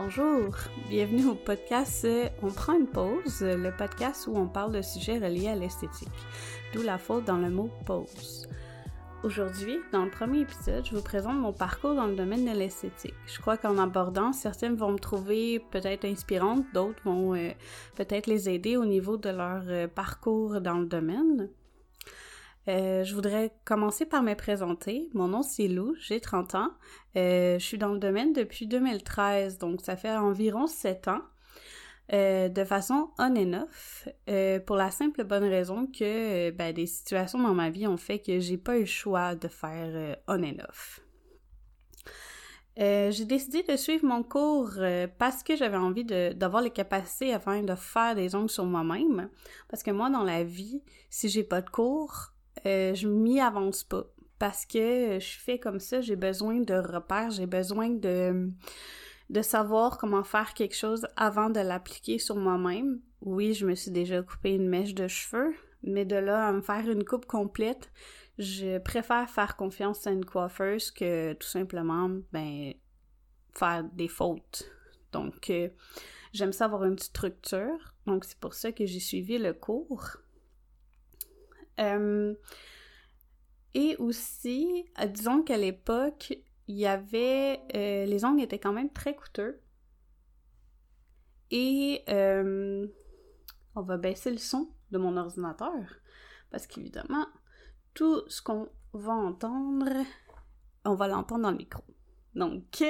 Bonjour, bienvenue au podcast On prend une pause, le podcast où on parle de sujets reliés à l'esthétique, d'où la faute dans le mot pause. Aujourd'hui, dans le premier épisode, je vous présente mon parcours dans le domaine de l'esthétique. Je crois qu'en abordant, certaines vont me trouver peut-être inspirantes, d'autres vont euh, peut-être les aider au niveau de leur euh, parcours dans le domaine. Euh, je voudrais commencer par me présenter. Mon nom c'est Lou, j'ai 30 ans. Euh, je suis dans le domaine depuis 2013, donc ça fait environ 7 ans. Euh, de façon on and off, pour la simple bonne raison que ben, des situations dans ma vie ont fait que j'ai pas eu le choix de faire on and off. j'ai décidé de suivre mon cours parce que j'avais envie d'avoir les capacités afin de faire des ongles sur moi-même. Parce que moi, dans la vie, si j'ai pas de cours, euh, je m'y avance pas parce que je fais comme ça, j'ai besoin de repères, j'ai besoin de savoir comment faire quelque chose avant de l'appliquer sur moi-même. Oui, je me suis déjà coupé une mèche de cheveux, mais de là à me faire une coupe complète, je préfère faire confiance à une coiffeuse que tout simplement ben faire des fautes. Donc euh, j'aime ça avoir une structure. Donc c'est pour ça que j'ai suivi le cours. Euh, et aussi, euh, disons qu'à l'époque, il y avait... Euh, les ongles étaient quand même très coûteux. Et on va baisser le son de mon ordinateur. Parce qu'évidemment, tout ce qu'on va entendre, on va l'entendre dans le micro. Donc,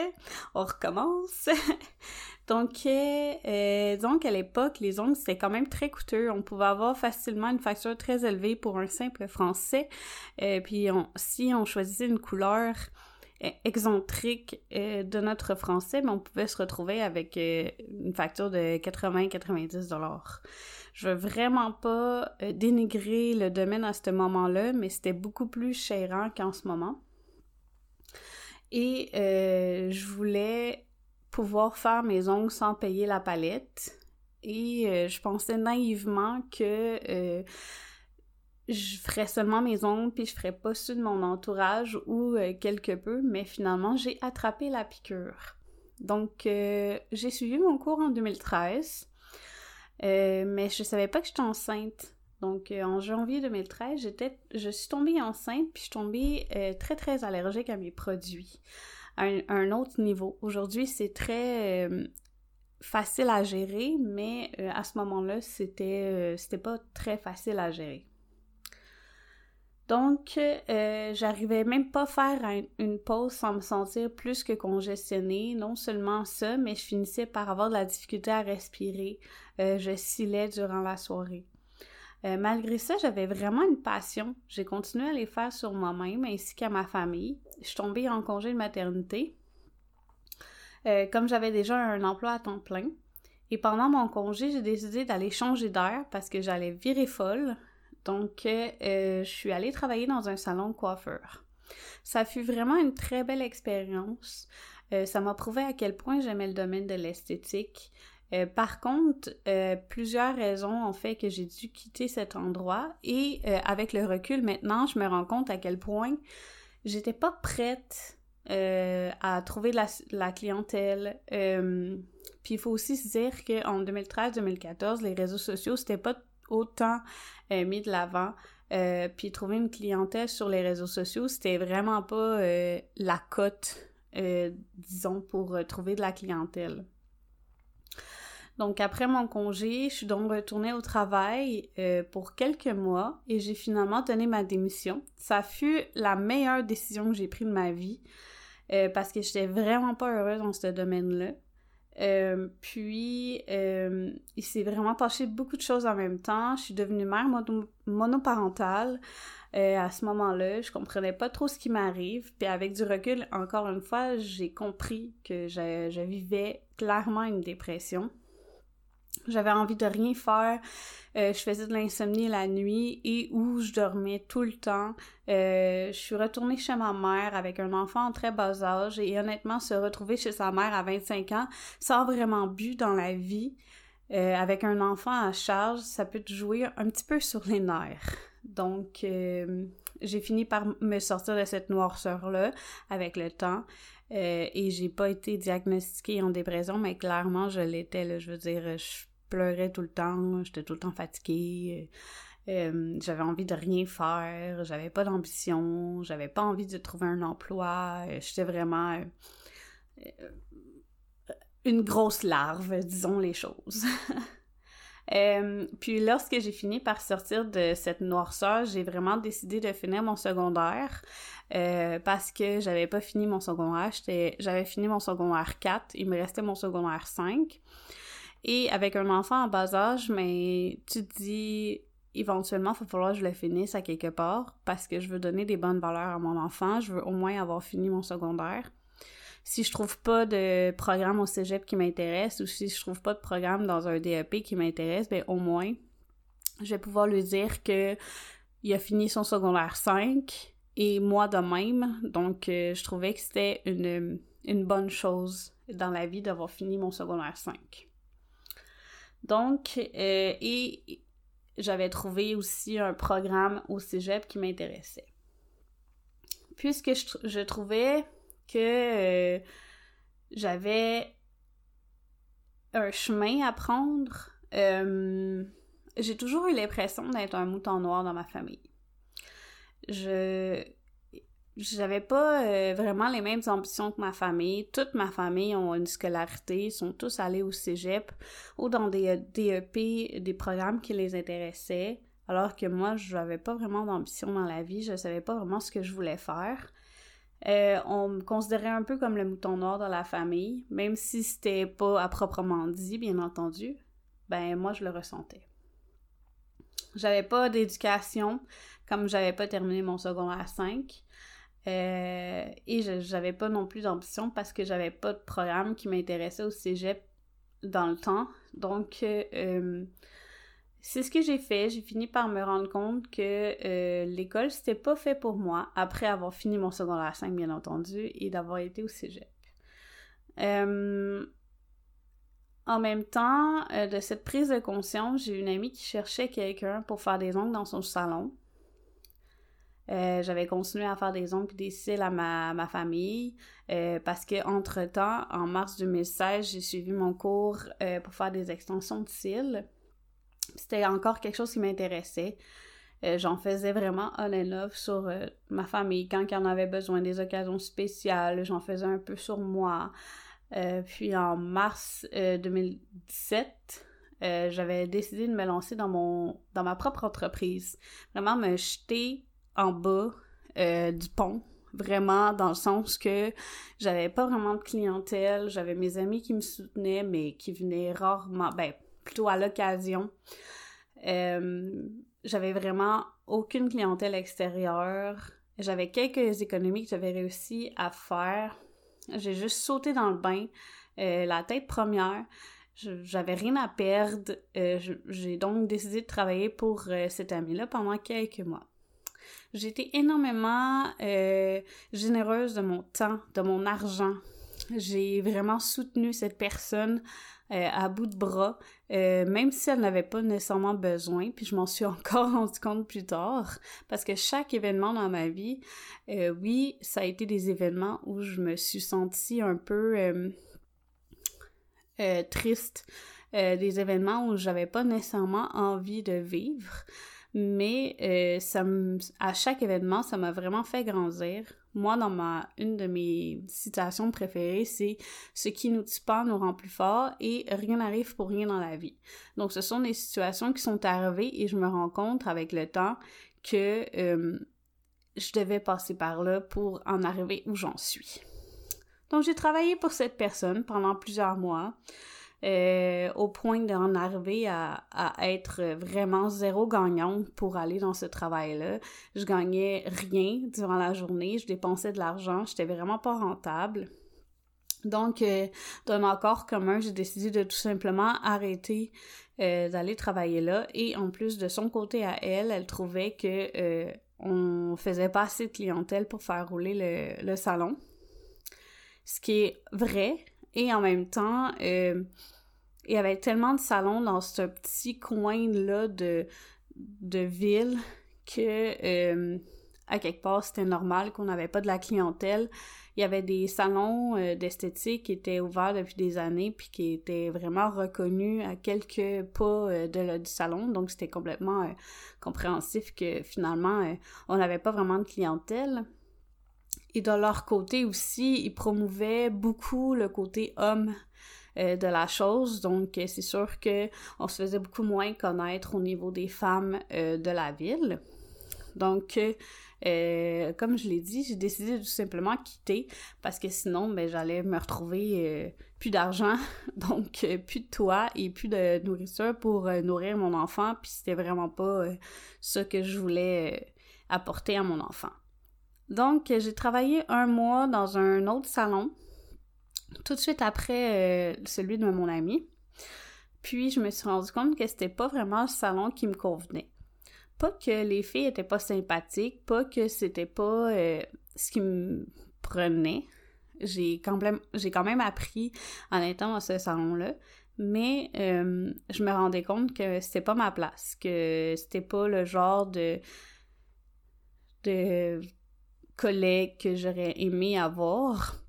on recommence. Donc, euh, euh, disons qu'à l'époque, les ongles, c'était quand même très coûteux. On pouvait avoir facilement une facture très élevée pour un simple français. Euh, puis, on, si on choisissait une couleur euh, excentrique de notre français, mais on pouvait se retrouver avec une facture de 80-90 dollars. Je veux vraiment pas dénigrer le domaine à ce moment-là, mais c'était beaucoup plus chérant qu'en ce moment. Et je voulais pouvoir faire mes ongles sans payer la palette. Et euh, je pensais naïvement que euh, je ferais seulement mes ongles puis je ferais pas ceux de mon entourage ou euh, quelque peu, mais finalement j'ai attrapé la piqûre. Donc j'ai suivi mon cours en 2013, mais je savais pas que j'étais enceinte. Donc en janvier 2013, j'étais, je suis tombée enceinte puis je suis tombée très très allergique à mes produits un, autre niveau. Aujourd'hui, c'est très euh, facile à gérer, mais euh, à ce moment-là, c'était euh, pas très facile à gérer. Donc, j'arrivais même pas à faire une pause sans me sentir plus que congestionnée. Non seulement ça, mais je finissais par avoir de la difficulté à respirer. je scillais durant la soirée. Euh, malgré ça, j'avais vraiment une passion. J'ai continué à les faire sur moi-même ainsi qu'à ma famille. Je suis tombée en congé de maternité. Euh, comme j'avais déjà un emploi à temps plein. Et pendant mon congé, j'ai décidé d'aller changer d'air parce que j'allais virer folle. Donc, euh, je suis allée travailler dans un salon de coiffeur. Ça fut vraiment une très belle expérience. ça m'a prouvé à quel point j'aimais le domaine de l'esthétique. Euh, par contre, euh, plusieurs raisons ont fait que j'ai dû quitter cet endroit et euh, avec le recul maintenant, je me rends compte à quel point j'étais pas prête à trouver de la, clientèle. puis il faut aussi se dire qu'en 2013-2014, les réseaux sociaux, c'était pas autant mis de l'avant. puis trouver une clientèle sur les réseaux sociaux, c'était vraiment pas la cote, disons, pour trouver de la clientèle. Donc après mon congé, je suis donc retournée au travail euh, pour quelques mois et j'ai finalement donné ma démission. Ça fut la meilleure décision que j'ai prise de ma vie euh, parce que j'étais vraiment pas heureuse dans ce domaine-là. Euh, puis il s'est vraiment passé beaucoup de choses en même temps. Je suis devenue mère monoparentale. à ce moment-là, je comprenais pas trop ce qui m'arrive. Puis avec du recul, encore une fois, j'ai compris que je vivais clairement une dépression. J'avais envie de rien faire. Euh, je faisais de l'insomnie la nuit et où je dormais tout le temps. Euh, je suis retournée chez ma mère avec un enfant en très bas âge et honnêtement, se retrouver chez sa mère à 25 ans sans vraiment but dans la vie, euh, avec un enfant à charge, ça peut te jouer un petit peu sur les nerfs. Donc, j'ai fini par me sortir de cette noirceur-là avec le temps. et j'ai pas été diagnostiquée en dépression, mais clairement, je l'étais. Je veux dire, je pleurais tout le temps, j'étais tout le temps fatiguée. j'avais envie de rien faire, j'avais pas d'ambition, j'avais pas envie de trouver un emploi, j'étais vraiment une grosse larve, disons les choses. Euh, puis lorsque j'ai fini par sortir de cette noirceur, j'ai vraiment décidé de finir mon secondaire euh, parce que j'avais pas fini mon secondaire. J'avais fini mon secondaire 4, il me restait mon secondaire 5. Et avec un enfant en bas âge, mais tu te dis éventuellement, il va falloir que je le finisse à quelque part parce que je veux donner des bonnes valeurs à mon enfant. Je veux au moins avoir fini mon secondaire si je trouve pas de programme au cégep qui m'intéresse ou si je trouve pas de programme dans un DEP qui m'intéresse, ben au moins, je vais pouvoir lui dire que il a fini son secondaire 5 et moi de même. Donc, euh, je trouvais que c'était une, une bonne chose dans la vie d'avoir fini mon secondaire 5. Donc, euh, et j'avais trouvé aussi un programme au cégep qui m'intéressait. Puisque je, trouvais que euh, j'avais un chemin à prendre. Euh, j'ai toujours eu l'impression d'être un mouton noir dans ma famille. Je j'avais pas euh, vraiment les mêmes ambitions que ma famille. Toute ma famille ont une scolarité, sont tous allés au cégep ou dans des DEP, des programmes qui les intéressaient, alors que moi, je n'avais pas vraiment d'ambition dans la vie, je savais pas vraiment ce que je voulais faire. Euh, on me considérait un peu comme le mouton noir dans la famille, même si c'était pas à proprement dit, bien entendu. Ben moi je le ressentais. J'avais pas d'éducation, comme j'avais pas terminé mon secondaire 5. Euh, et j'avais pas non plus d'ambition parce que j'avais pas de programme qui m'intéressait au cégep dans le temps. Donc, euh, c'est ce que j'ai fait. J'ai fini par me rendre compte que euh, l'école, c'était pas fait pour moi, après avoir fini mon secondaire 5, bien entendu, et d'avoir été au cégep. Euh, en même temps euh, de cette prise de conscience, j'ai une amie qui cherchait quelqu'un pour faire des ongles dans son salon. J'avais continué à faire des ongles et des cils à ma, ma famille parce que entre temps, en mars 2016, j'ai suivi mon cours pour faire des extensions de cils. C'était encore quelque chose qui m'intéressait. Euh, j'en faisais vraiment on and off sur euh, ma famille. Quand il en avait besoin des occasions spéciales, j'en faisais un peu sur moi. Euh, puis en mars 2017, j'avais décidé de me lancer dans mon dans ma propre entreprise. Vraiment me jeter en bas du pont. Vraiment dans le sens que j'avais pas vraiment de clientèle. J'avais mes amis qui me soutenaient, mais qui venaient rarement. Ben, plutôt à l'occasion. Euh, j'avais vraiment aucune clientèle extérieure. J'avais quelques économies que j'avais réussi à faire. J'ai juste sauté dans le bain, euh, la tête première. J'avais rien à perdre. Euh, j'ai donc décidé de travailler pour cet ami-là pendant quelques mois. J'ai été énormément généreuse de mon temps, de mon argent. J'ai vraiment soutenu cette personne euh, à bout de bras, euh, même si elle n'avait pas nécessairement besoin, puis je m'en suis encore rendu compte plus tard, parce que chaque événement dans ma vie, euh, oui, ça a été des événements où je me suis sentie un peu triste, des événements où j'avais pas nécessairement envie de vivre, mais ça à chaque événement, ça m'a vraiment fait grandir, moi, dans ma, une de mes citations préférées, c'est ce qui nous tue pas nous rend plus forts et rien n'arrive pour rien dans la vie. Donc, ce sont des situations qui sont arrivées et je me rends compte avec le temps que euh, je devais passer par là pour en arriver où j'en suis. Donc, j'ai travaillé pour cette personne pendant plusieurs mois. Euh, au point d'en arriver à, être vraiment zéro gagnante pour aller dans ce travail-là. Je gagnais rien durant la journée, je dépensais de l'argent, j'étais vraiment pas rentable. Donc, euh, d'un accord commun, j'ai décidé de tout simplement arrêter euh, d'aller travailler là. Et en plus de son côté à elle, elle trouvait que on faisait pas assez de clientèle pour faire rouler le, le salon. Ce qui est vrai, et en même temps, euh, il y avait tellement de salons dans ce petit coin-là de, de ville que euh, à quelque part, c'était normal qu'on n'avait pas de la clientèle. Il y avait des salons euh, d'esthétique qui étaient ouverts depuis des années puis qui étaient vraiment reconnus à quelques pas de, du salon. Donc, c'était complètement compréhensif que finalement, on n'avait pas vraiment de clientèle. Et de leur côté aussi, ils promouvaient beaucoup le côté homme de la chose. Donc, c'est sûr que on se faisait beaucoup moins connaître au niveau des femmes de la ville. Donc, euh, comme je l'ai dit, j'ai décidé de tout simplement quitter parce que sinon, ben, j'allais me retrouver euh, plus d'argent, donc euh, plus de toit et plus de nourriture pour nourrir mon enfant, puis c'était vraiment pas ça que je voulais apporter à mon enfant. Donc, j'ai travaillé un mois dans un autre salon, tout de suite après celui de mon ami. Puis, je me suis rendu compte que c'était pas vraiment le salon qui me convenait. Pas que les filles étaient pas sympathiques, pas que c'était pas euh, ce qui me prenait. J'ai quand, même, quand même appris en étant dans ce salon-là, mais euh, je me rendais compte que c'était pas ma place, que c'était pas le genre de collègues que j'aurais aimé avoir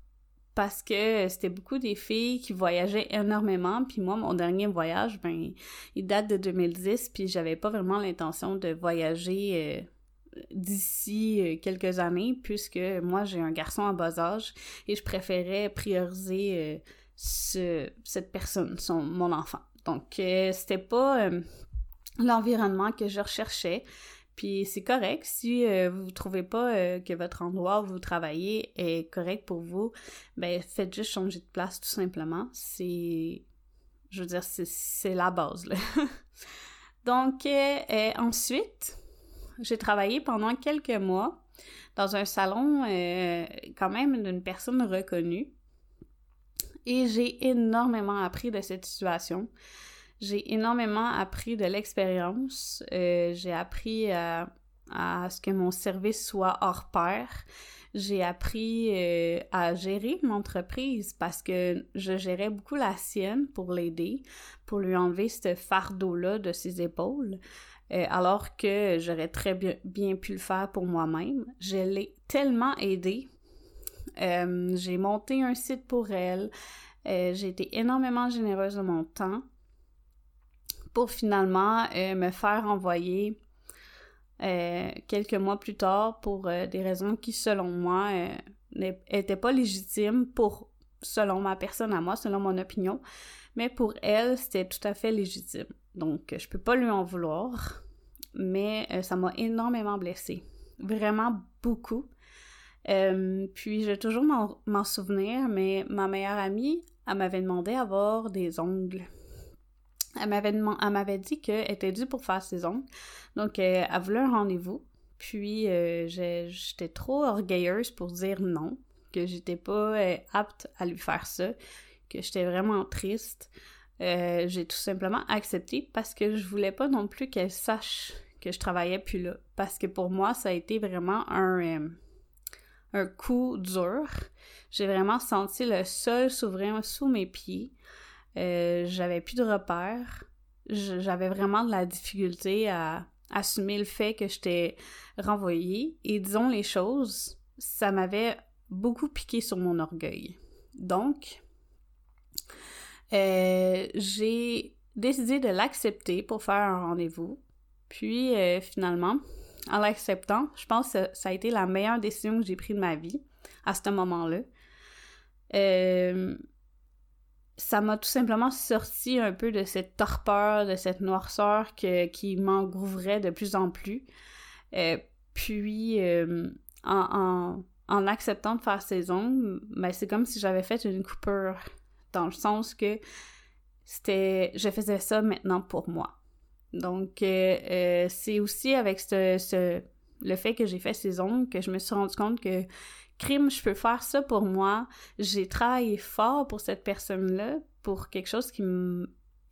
parce que c'était beaucoup des filles qui voyageaient énormément, puis moi, mon dernier voyage, ben, il date de 2010, puis j'avais pas vraiment l'intention de voyager euh, d'ici euh, quelques années, puisque moi, j'ai un garçon à bas âge, et je préférais prioriser euh, ce, cette personne, son, mon enfant. Donc, c'était pas l'environnement que je recherchais. Puis c'est correct si euh, vous ne trouvez pas euh, que votre endroit où vous travaillez est correct pour vous, ben faites juste changer de place tout simplement. C'est je veux dire c'est la base. Donc euh, ensuite, j'ai travaillé pendant quelques mois dans un salon quand même d'une personne reconnue et j'ai énormément appris de cette situation. J'ai énormément appris de l'expérience. Euh, j'ai appris à, ce que mon service soit hors pair. J'ai appris euh, à gérer mon entreprise parce que je gérais beaucoup la sienne pour l'aider, pour lui enlever ce fardeau-là de ses épaules. Euh, alors que j'aurais très bien, pu le faire pour moi-même. Je l'ai tellement aidée. j'ai monté un site pour elle. j'ai été énormément généreuse de mon temps pour finalement euh, me faire envoyer euh, quelques mois plus tard pour euh, des raisons qui, selon moi, n'étaient pas légitimes pour, selon ma personne à moi, selon mon opinion, mais pour elle, c'était tout à fait légitime. Donc, je peux pas lui en vouloir, mais ça m'a énormément blessée. Vraiment beaucoup. puis, je vais toujours m'en souvenir, mais ma meilleure amie, elle m'avait demandé d'avoir des ongles elle m'avait, dit qu'elle était due pour faire ses ongles. Donc, euh, elle voulait un rendez-vous. Puis, euh, j'étais trop orgueilleuse pour dire non, que j'étais pas euh, apte à lui faire ça, que j'étais vraiment triste. j'ai tout simplement accepté parce que je voulais pas non plus qu'elle sache que je travaillais plus là. Parce que pour moi, ça a été vraiment un, un coup dur. J'ai vraiment senti le sol s'ouvrir sous mes pieds. Euh, j'avais plus de repères. J'avais vraiment de la difficulté à assumer le fait que j'étais renvoyée. Et disons les choses, ça m'avait beaucoup piqué sur mon orgueil. Donc, euh, j'ai décidé de l'accepter pour faire un rendez-vous. Puis euh, finalement, en l'acceptant, je pense que ça a été la meilleure décision que j'ai prise de ma vie à ce moment-là. Ça m'a tout simplement sorti un peu de cette torpeur, de cette noirceur qui m'engouffrait de plus en plus. Euh, puis, euh, en, acceptant de faire ces ongles, ben, c'est comme si j'avais fait une coupure, dans le sens que c'était, je faisais ça maintenant pour moi. Donc, euh, c'est aussi avec ce, le fait que j'ai fait ces ongles que je me suis rendu compte que crime, je peux faire ça pour moi. J'ai travaillé fort pour cette personne-là, pour quelque chose qui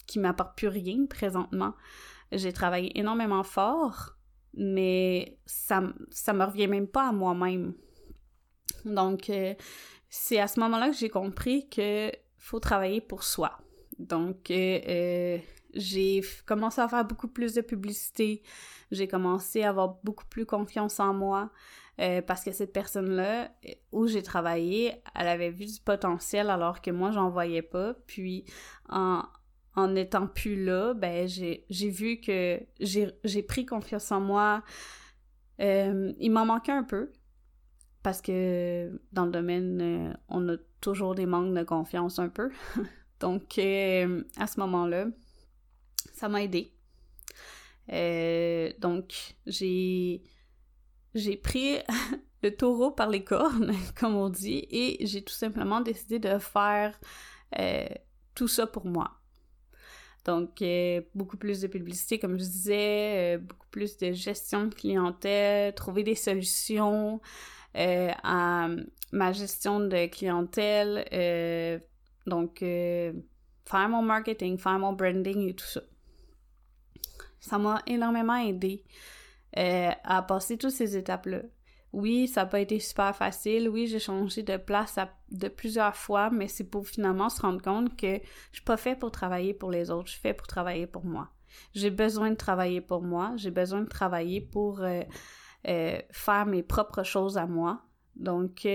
qui m'apporte plus rien présentement. J'ai travaillé énormément fort, mais ça ça me revient même pas à moi-même. Donc euh, c'est à ce moment-là que j'ai compris que faut travailler pour soi. Donc euh, euh, j'ai commencé à faire beaucoup plus de publicité, j'ai commencé à avoir beaucoup plus confiance en moi euh, parce que cette personne-là, où j'ai travaillé, elle avait vu du potentiel alors que moi, j'en voyais pas. Puis, en, en étant plus là, ben, j'ai vu que j'ai pris confiance en moi. Euh, il m'en manquait un peu parce que dans le domaine, euh, on a toujours des manques de confiance un peu. Donc, à ce moment-là, ça m'a aidé. Euh, donc, j'ai, j'ai pris le taureau par les cornes, comme on dit, et j'ai tout simplement décidé de faire euh, tout ça pour moi. Donc, euh, beaucoup plus de publicité, comme je disais, beaucoup plus de gestion de clientèle, trouver des solutions à ma gestion de clientèle. donc, faire mon marketing, faire mon branding et tout ça. Ça m'a énormément aidé euh, à passer toutes ces étapes-là. Oui, ça n'a pas été super facile. Oui, j'ai changé de place de plusieurs fois, mais c'est pour finalement se rendre compte que je suis pas fait pour travailler pour les autres, je suis fait pour travailler pour moi. J'ai besoin de travailler pour moi, j'ai besoin de travailler pour euh, euh, faire mes propres choses à moi. Donc,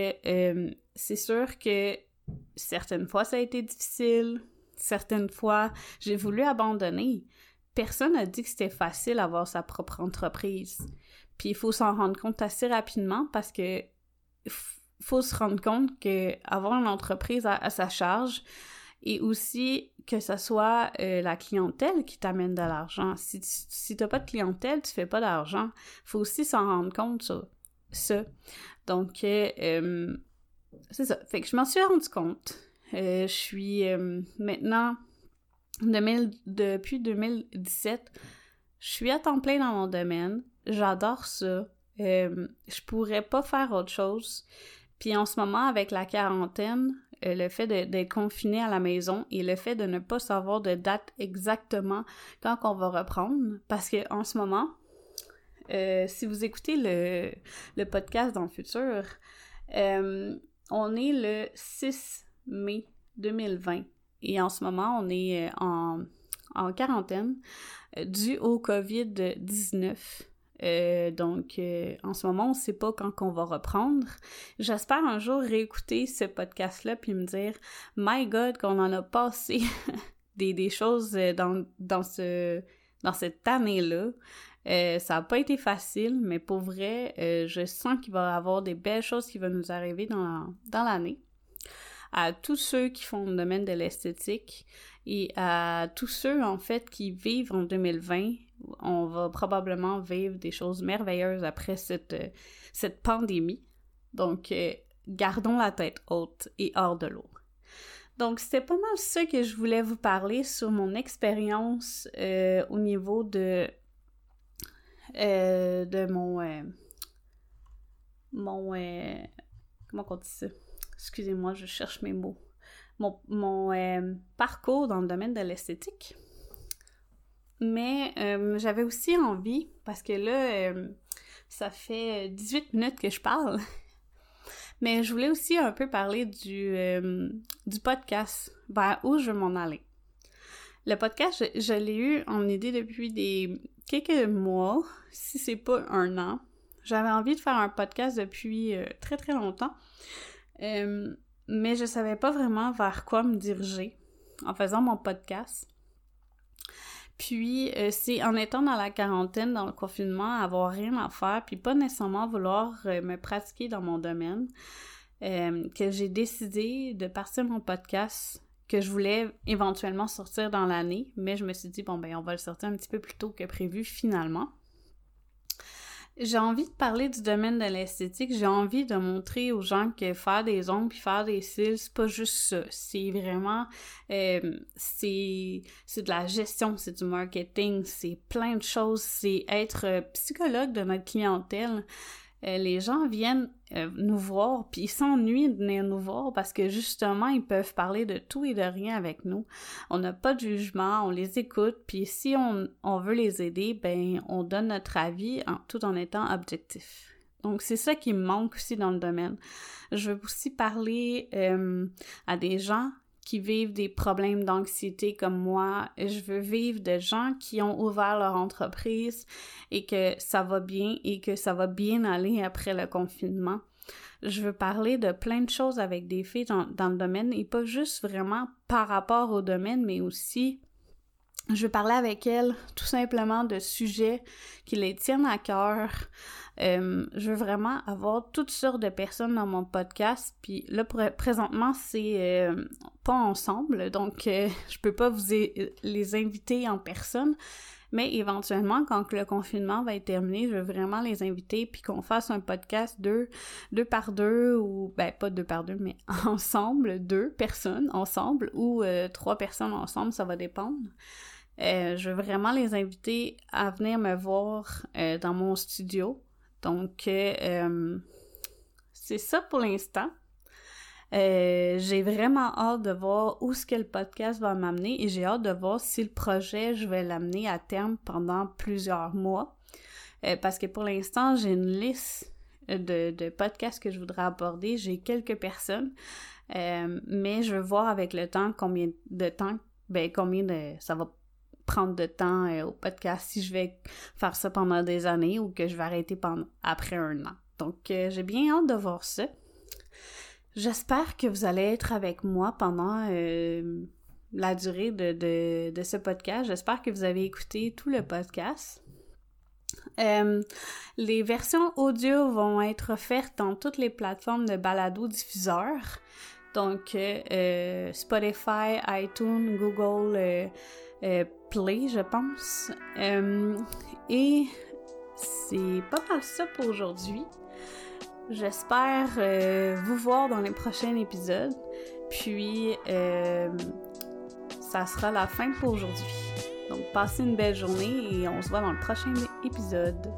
c'est sûr que certaines fois, ça a été difficile, certaines fois, j'ai voulu abandonner personne n'a dit que c'était facile d'avoir sa propre entreprise. Puis il faut s'en rendre compte assez rapidement parce que faut se rendre compte que avoir une entreprise à, sa charge et aussi que ce soit euh, la clientèle qui t'amène de l'argent. Si, si t'as pas de clientèle, tu fais pas d'argent. Faut aussi s'en rendre compte ça. Donc euh, euh, c'est ça. Fait que je m'en suis rendu compte. Je suis maintenant depuis 2017, je suis à temps plein dans mon domaine. J'adore ça. Euh, je pourrais pas faire autre chose. Puis en ce moment, avec la quarantaine, euh, le fait d'être confiné à la maison et le fait de ne pas savoir de date exactement quand on va reprendre, parce que en ce moment, euh, si vous écoutez le, le, podcast dans le futur, on est le 6 mai 2020. Et en ce moment, on est euh, en, quarantaine euh, dû au COVID-19. Euh, donc, en ce moment, on ne sait pas quand on va reprendre. J'espère un jour réécouter ce podcast-là puis me dire, My God, qu'on en a passé des, choses dans, ce, dans cette année-là. ça n'a pas été facile, mais pour vrai, je sens qu'il va y avoir des belles choses qui vont nous arriver dans l'année à tous ceux qui font le domaine de l'esthétique et à tous ceux, en fait, qui vivent en 2020. On va probablement vivre des choses merveilleuses après cette, cette pandémie. Donc, euh, gardons la tête haute et hors de l'eau. Donc, c'était pas mal ça que je voulais vous parler sur mon expérience euh, au niveau de, euh, de mon... mon... comment on dit ça? Excusez-moi, je cherche mes mots, mon, euh, parcours dans le domaine de l'esthétique. Mais euh, j'avais aussi envie, parce que là, euh, ça fait 18 minutes que je parle, mais je voulais aussi un peu parler du, podcast, vers où je veux m'en aller. Le podcast, je, je l'ai eu en idée depuis des quelques mois, si c'est pas un an. J'avais envie de faire un podcast depuis très très longtemps. Euh, mais je savais pas vraiment vers quoi me diriger en faisant mon podcast. Puis euh, c'est en étant dans la quarantaine, dans le confinement, avoir rien à faire, puis pas nécessairement vouloir euh, me pratiquer dans mon domaine, que j'ai décidé de partir mon podcast que je voulais éventuellement sortir dans l'année, mais je me suis dit bon ben on va le sortir un petit peu plus tôt que prévu finalement. J'ai envie de parler du domaine de l'esthétique. J'ai envie de montrer aux gens que faire des ongles puis faire des cils, c'est pas juste ça. C'est vraiment, euh, c'est, c'est de la gestion, c'est du marketing, c'est plein de choses. C'est être psychologue de notre clientèle. Euh, les gens viennent euh, nous voir, puis ils s'ennuient de venir nous voir parce que justement, ils peuvent parler de tout et de rien avec nous. On n'a pas de jugement, on les écoute, puis si on, veut les aider, ben on donne notre avis tout en étant objectif. Donc c'est ça qui me manque aussi dans le domaine. Je veux aussi parler euh, à des gens qui vivent des problèmes d'anxiété comme moi. Je veux vivre de gens qui ont ouvert leur entreprise et que ça va bien et que ça va bien aller après le confinement. Je veux parler de plein de choses avec des filles dans, dans le domaine et pas juste vraiment par rapport au domaine, mais aussi je parler avec elles tout simplement de sujets qui les tiennent à cœur, euh, je veux vraiment avoir toutes sortes de personnes dans mon podcast. Puis là, présentement, c'est euh, pas ensemble, donc euh, je peux pas vous les inviter en personne. Mais éventuellement, quand le confinement va être terminé, je veux vraiment les inviter puis qu'on fasse un podcast deux, deux par deux ou ben pas deux par deux, mais ensemble, deux personnes ensemble ou trois personnes ensemble, ça va dépendre. Je veux vraiment les inviter à venir me voir dans mon studio. Donc, euh, c'est ça pour l'instant. Euh, j'ai vraiment hâte de voir où ce que le podcast va m'amener et j'ai hâte de voir si le projet, je vais l'amener à terme pendant plusieurs mois. Euh, parce que pour l'instant, j'ai une liste de, de, podcasts que je voudrais aborder. J'ai quelques personnes, mais je veux voir avec le temps combien de temps, ben combien de ça va prendre de temps euh, au podcast si je vais faire ça pendant des années ou que je vais arrêter pendant, après un an. Donc, euh, j'ai bien hâte de voir ça. J'espère que vous allez être avec moi pendant euh, la durée de, de, ce podcast. J'espère que vous avez écouté tout le podcast. les versions audio vont être offertes dans toutes les plateformes de balado diffuseurs. Donc, Spotify, iTunes, Google, Je pense. Euh, et c'est pas mal ça pour aujourd'hui. J'espère euh, vous voir dans les prochains épisodes. Puis, ça sera la fin pour aujourd'hui. Donc, passez une belle journée et on se voit dans le prochain épisode.